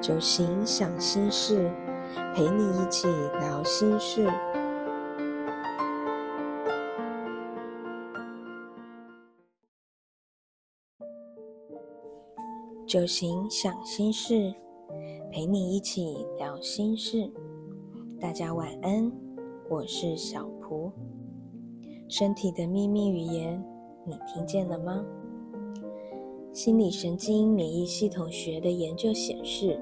酒行想心事，陪你一起聊心事。酒行想心事，陪你一起聊心事。大家晚安，我是小蒲。身体的秘密语言，你听见了吗？心理神经免疫系统学的研究显示，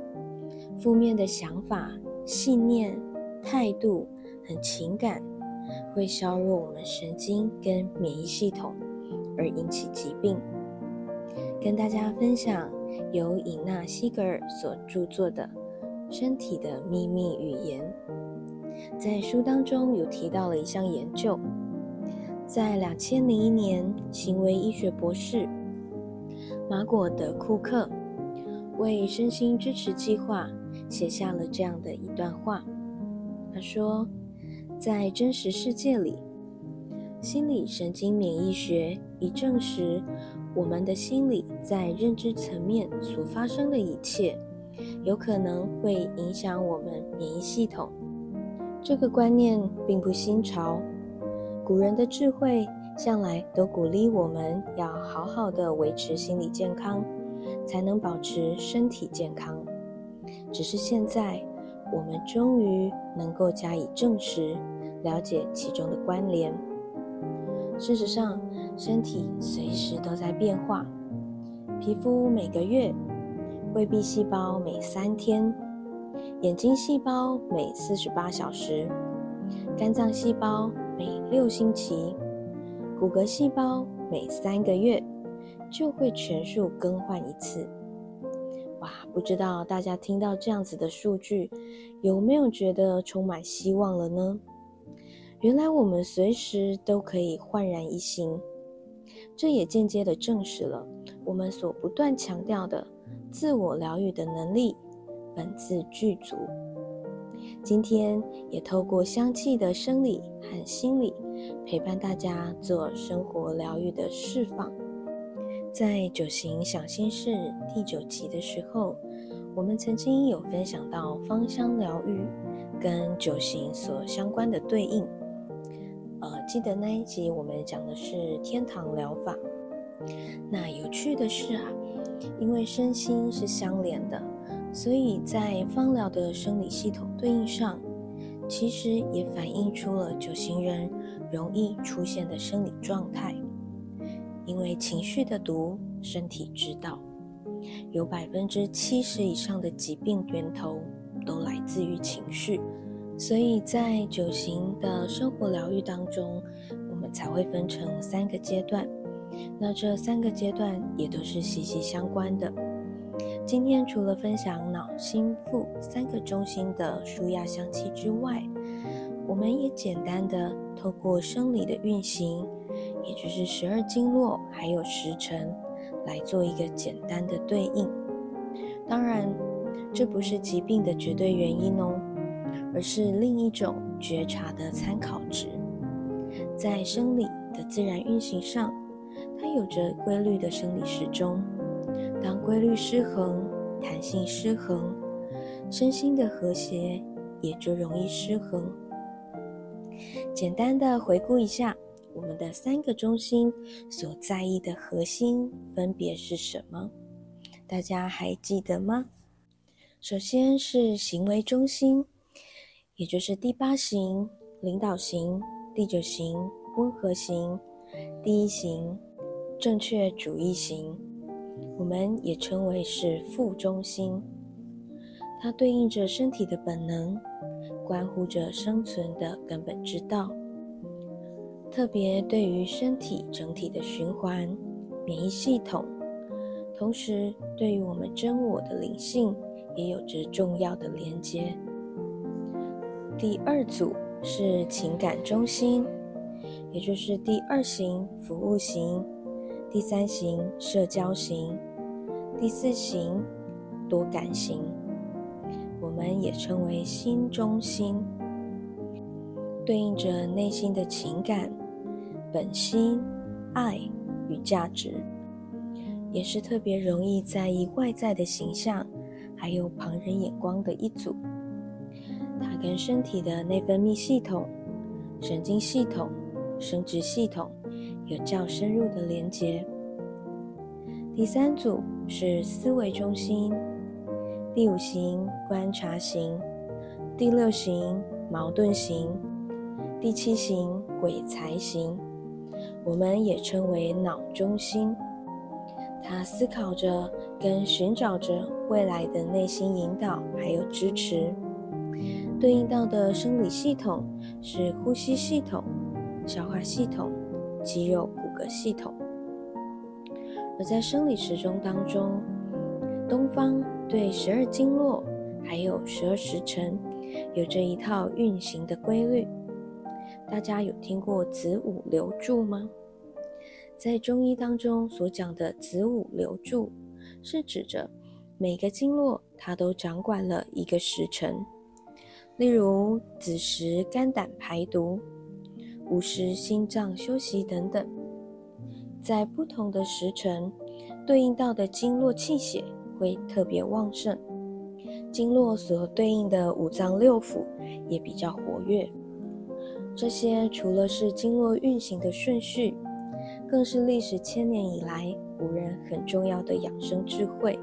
负面的想法、信念、态度和情感会削弱我们神经跟免疫系统，而引起疾病。跟大家分享由尹娜·西格尔所著作的《身体的秘密语言》。在书当中有提到了一项研究，在两千零一年，行为医学博士。马果德库克为身心支持计划写下了这样的一段话。他说：“在真实世界里，心理神经免疫学已证实，我们的心理在认知层面所发生的一切，有可能会影响我们免疫系统。这个观念并不新潮，古人的智慧。”向来都鼓励我们要好好的维持心理健康，才能保持身体健康。只是现在，我们终于能够加以证实，了解其中的关联。事实上，身体随时都在变化，皮肤每个月，胃壁细胞每三天，眼睛细胞每四十八小时，肝脏细胞每六星期。骨骼细胞每三个月就会全数更换一次。不知道大家听到这样子的数据，有没有觉得充满希望了呢？原来我们随时都可以焕然一新，这也间接的证实了我们所不断强调的自我疗愈的能力本自具足。今天也透过香气的生理和心理。陪伴大家做生活疗愈的释放。在九行想心事第九集的时候，我们曾经有分享到芳香疗愈跟九行所相关的对应。呃，记得那一集我们讲的是天堂疗法。那有趣的是啊，因为身心是相连的，所以在芳疗的生理系统对应上，其实也反映出了九型人。容易出现的生理状态，因为情绪的毒，身体知道，有百分之七十以上的疾病源头都来自于情绪，所以在九型的生活疗愈当中，我们才会分成三个阶段。那这三个阶段也都是息息相关的。今天除了分享脑、心、腹三个中心的舒压香气之外，我们也简单的透过生理的运行，也就是十二经络还有时辰，来做一个简单的对应。当然，这不是疾病的绝对原因哦，而是另一种觉察的参考值。在生理的自然运行上，它有着规律的生理时钟。当规律失衡、弹性失衡，身心的和谐也就容易失衡。简单的回顾一下，我们的三个中心所在意的核心分别是什么？大家还记得吗？首先是行为中心，也就是第八型领导型、第九型温和型、第一型正确主义型，我们也称为是副中心，它对应着身体的本能。关乎着生存的根本之道，特别对于身体整体的循环、免疫系统，同时对于我们真我的灵性也有着重要的连接。第二组是情感中心，也就是第二型服务型、第三型社交型、第四型多感型。我们也称为心中心，对应着内心的情感、本心、爱与价值，也是特别容易在意外在的形象还有旁人眼光的一组。它跟身体的内分泌系统、神经系统、生殖系统有较深入的连结。第三组是思维中心，第五型观察型，第六型矛盾型，第七型鬼才型，我们也称为脑中心。它思考着跟寻找着未来的内心引导，还有支持。对应到的生理系统是呼吸系统、消化系统、肌肉骨骼系统。而在生理时钟当中，东方对十二经络还有十二时辰有着一套运行的规律。大家有听过子午流注吗？在中医当中所讲的子午流注，是指着每个经络它都掌管了一个时辰。例如子时肝胆排毒，午时心脏休息等等。在不同的时辰，对应到的经络气血会特别旺盛，经络所对应的五脏六腑也比较活跃。这些除了是经络运行的顺序，更是历史千年以来古人很重要的养生智慧。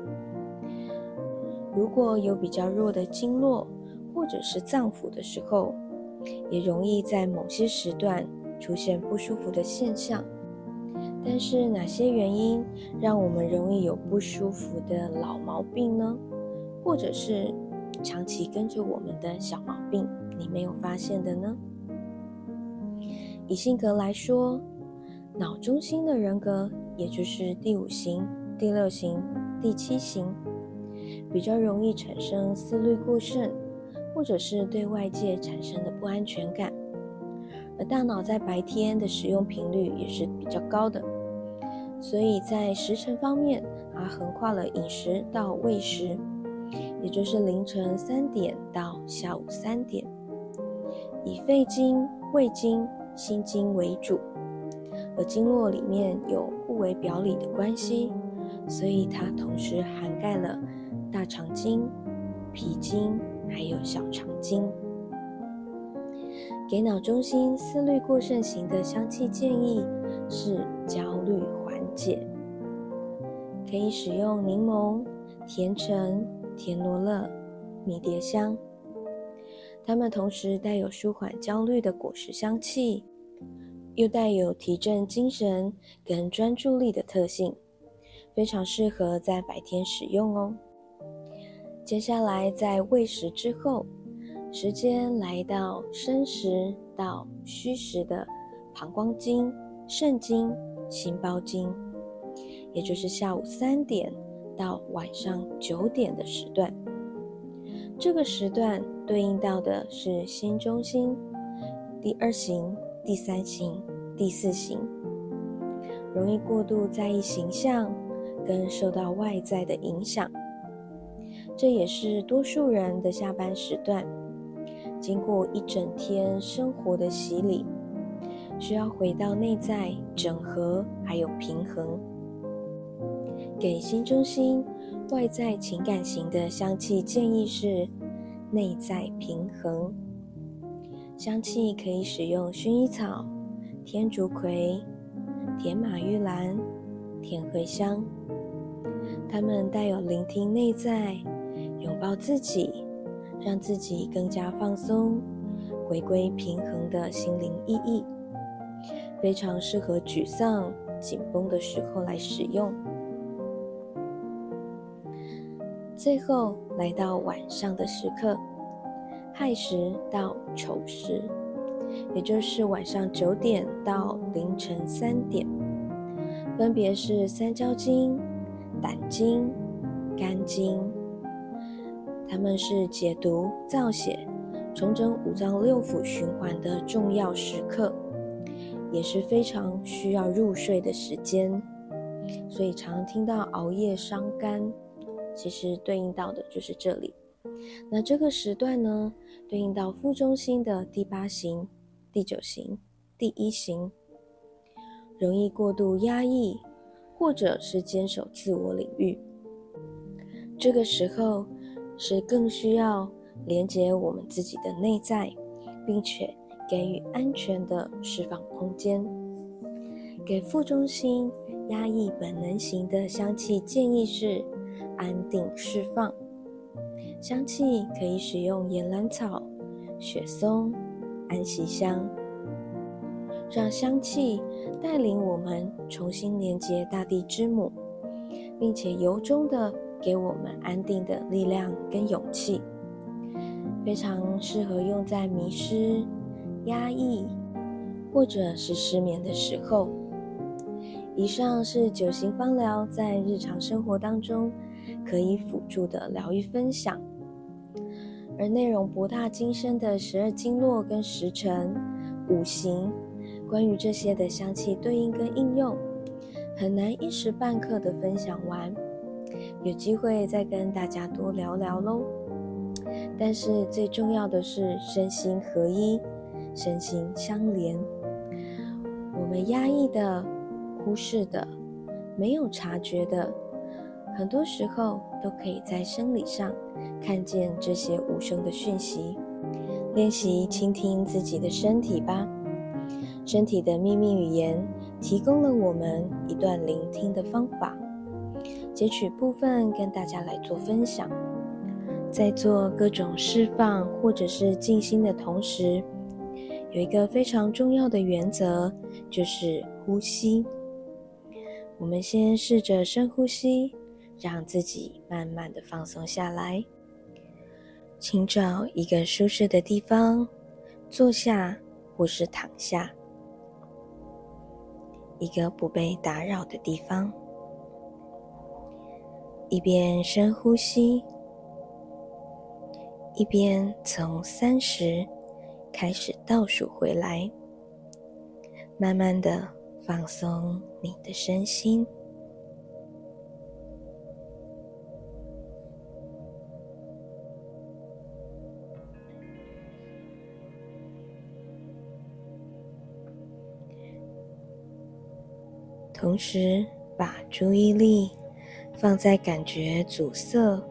如果有比较弱的经络或者是脏腑的时候，也容易在某些时段出现不舒服的现象。但是哪些原因让我们容易有不舒服的老毛病呢？或者是长期跟着我们的小毛病，你没有发现的呢？以性格来说，脑中心的人格，也就是第五型、第六型、第七型，比较容易产生思虑过剩，或者是对外界产生的不安全感。而大脑在白天的使用频率也是比较高的。所以在时辰方面，它横跨了饮食到喂食，也就是凌晨三点到下午三点，以肺经、胃经、心经为主，而经络里面有互为表里的关系，所以它同时涵盖了大肠经、脾经还有小肠经。给脑中心思虑过剩型的香气建议是焦虑缓。解可以使用柠檬、甜橙、甜罗勒、迷迭香，它们同时带有舒缓焦虑的果实香气，又带有提振精神跟专注力的特性，非常适合在白天使用哦。接下来在喂食之后，时间来到申时到戌时的膀胱经、肾经。心包经，也就是下午三点到晚上九点的时段。这个时段对应到的是心中心第二型、第三型、第四型，容易过度在意形象跟受到外在的影响。这也是多数人的下班时段，经过一整天生活的洗礼。需要回到内在整合，还有平衡。给心中心、外在情感型的香气建议是内在平衡。香气可以使用薰衣草、天竺葵、铁马玉兰、甜茴香，它们带有聆听内在、拥抱自己、让自己更加放松、回归平衡的心灵意义。非常适合沮丧、紧绷的时候来使用。最后来到晚上的时刻，亥时到丑时，也就是晚上九点到凌晨三点，分别是三焦经、胆经、肝经，它们是解毒、造血、重整五脏六腑循环的重要时刻。也是非常需要入睡的时间，所以常听到熬夜伤肝，其实对应到的就是这里。那这个时段呢，对应到副中心的第八型、第九型、第一型，容易过度压抑，或者是坚守自我领域。这个时候是更需要连接我们自己的内在，并且给予安全的释放空间。给副中心压抑本能型的香气建议是安定释放。香气可以使用岩兰草、雪松、安息香，让香气带领我们重新连接大地之母，并且由衷的给我们安定的力量跟勇气。非常适合用在迷失、压抑或者是失眠的时候。以上是九型芳疗在日常生活当中可以辅助的疗愈分享，而内容博大精深的十二经络跟时辰、五行，关于这些的香气对应跟应用，很难一时半刻的分享完，有机会再跟大家多聊聊喽。但是最重要的是身心合一，身心相连，我们压抑的。忽视的、没有察觉的，很多时候都可以在生理上看见这些无声的讯息。练习倾听自己的身体吧。身体的秘密语言提供了我们一段聆听的方法。截取部分跟大家来做分享。在做各种释放或者是静心的同时，有一个非常重要的原则，就是呼吸。我们先试着深呼吸，让自己慢慢的放松下来。请找一个舒适的地方坐下，或是躺下，一个不被打扰的地方。一边深呼吸，一边从三十开始倒数回来，慢慢的。放松你的身心，同时把注意力放在感觉阻塞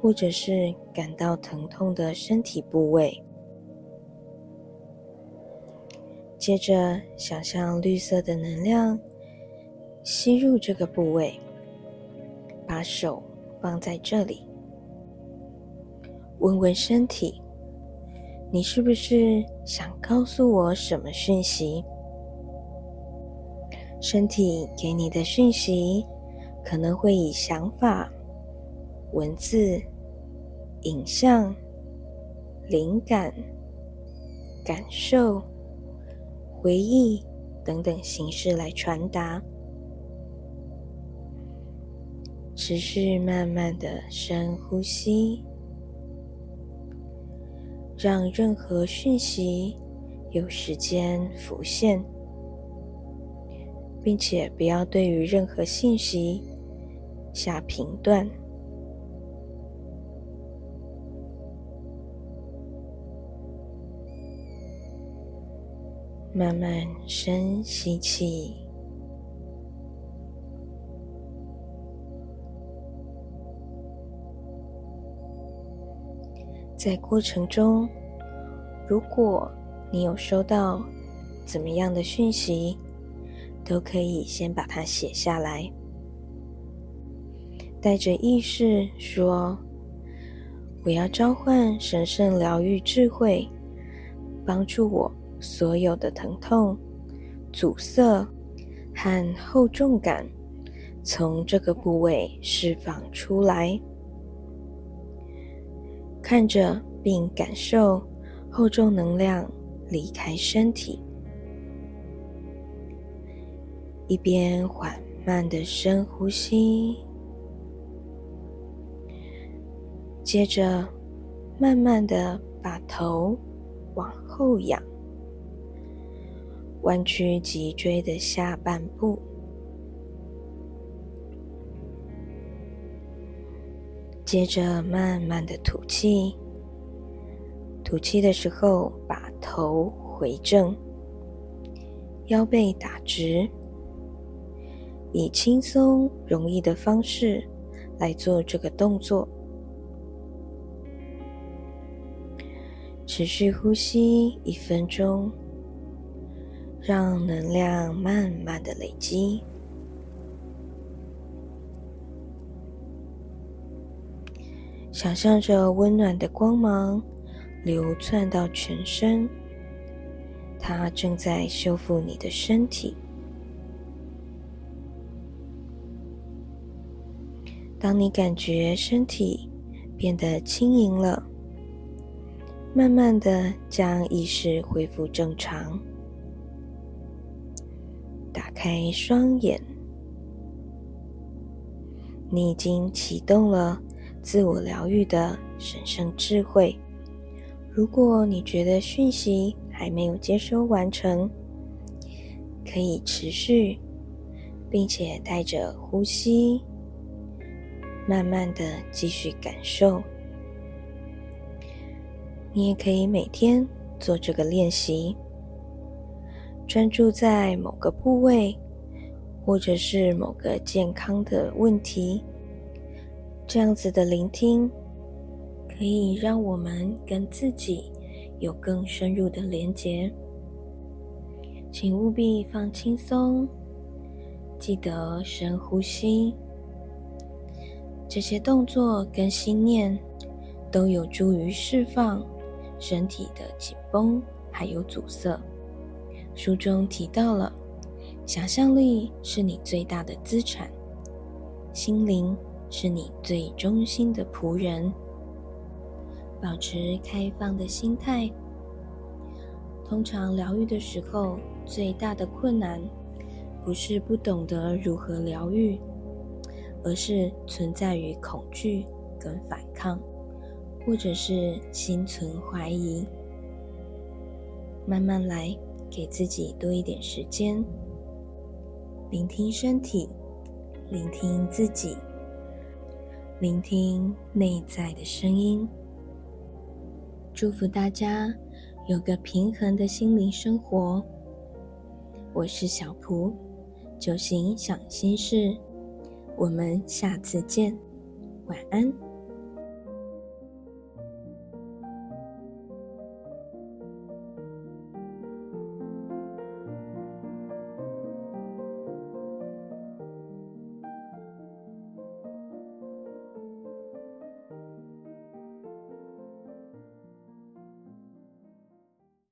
或者是感到疼痛的身体部位。接着，想象绿色的能量吸入这个部位，把手放在这里，问问身体：你是不是想告诉我什么讯息？身体给你的讯息可能会以想法、文字、影像、灵感、感受。回忆等等形式来传达，持续慢慢的深呼吸，让任何讯息有时间浮现，并且不要对于任何信息下评断。慢慢深吸气，在过程中，如果你有收到怎么样的讯息，都可以先把它写下来，带着意识说：“我要召唤神圣疗愈智慧，帮助我。”所有的疼痛、阻塞和厚重感从这个部位释放出来，看着并感受厚重能量离开身体，一边缓慢的深呼吸，接着慢慢的把头往后仰。弯曲脊椎的下半部，接着慢慢的吐气。吐气的时候，把头回正，腰背打直，以轻松容易的方式来做这个动作。持续呼吸一分钟，让能量慢慢的累积。想象着温暖的光芒流窜到全身，它正在修复你的身体。当你感觉身体变得轻盈了，慢慢的将意识恢复正常，打开双眼，你已经启动了。自我疗愈的神圣智慧。如果你觉得讯息还没有接收完成，可以持续，并且带着呼吸，慢慢的继续感受。你也可以每天做这个练习，专注在某个部位，或者是某个健康的问题。这样子的聆听，可以让我们跟自己有更深入的连结。请务必放轻松，记得深呼吸。这些动作跟心念都有助于释放身体的紧绷还有阻塞。书中提到了，想象力是你最大的资产，心灵。是你最忠心的仆人。保持开放的心态。通常疗愈的时候，最大的困难不是不懂得如何疗愈，而是存在于恐惧跟反抗，或者是心存怀疑。慢慢来，给自己多一点时间，聆听身体，聆听自己。聆听内在的声音，祝福大家有个平衡的心灵生活。我是小蒲，九行想心事，我们下次见，晚安。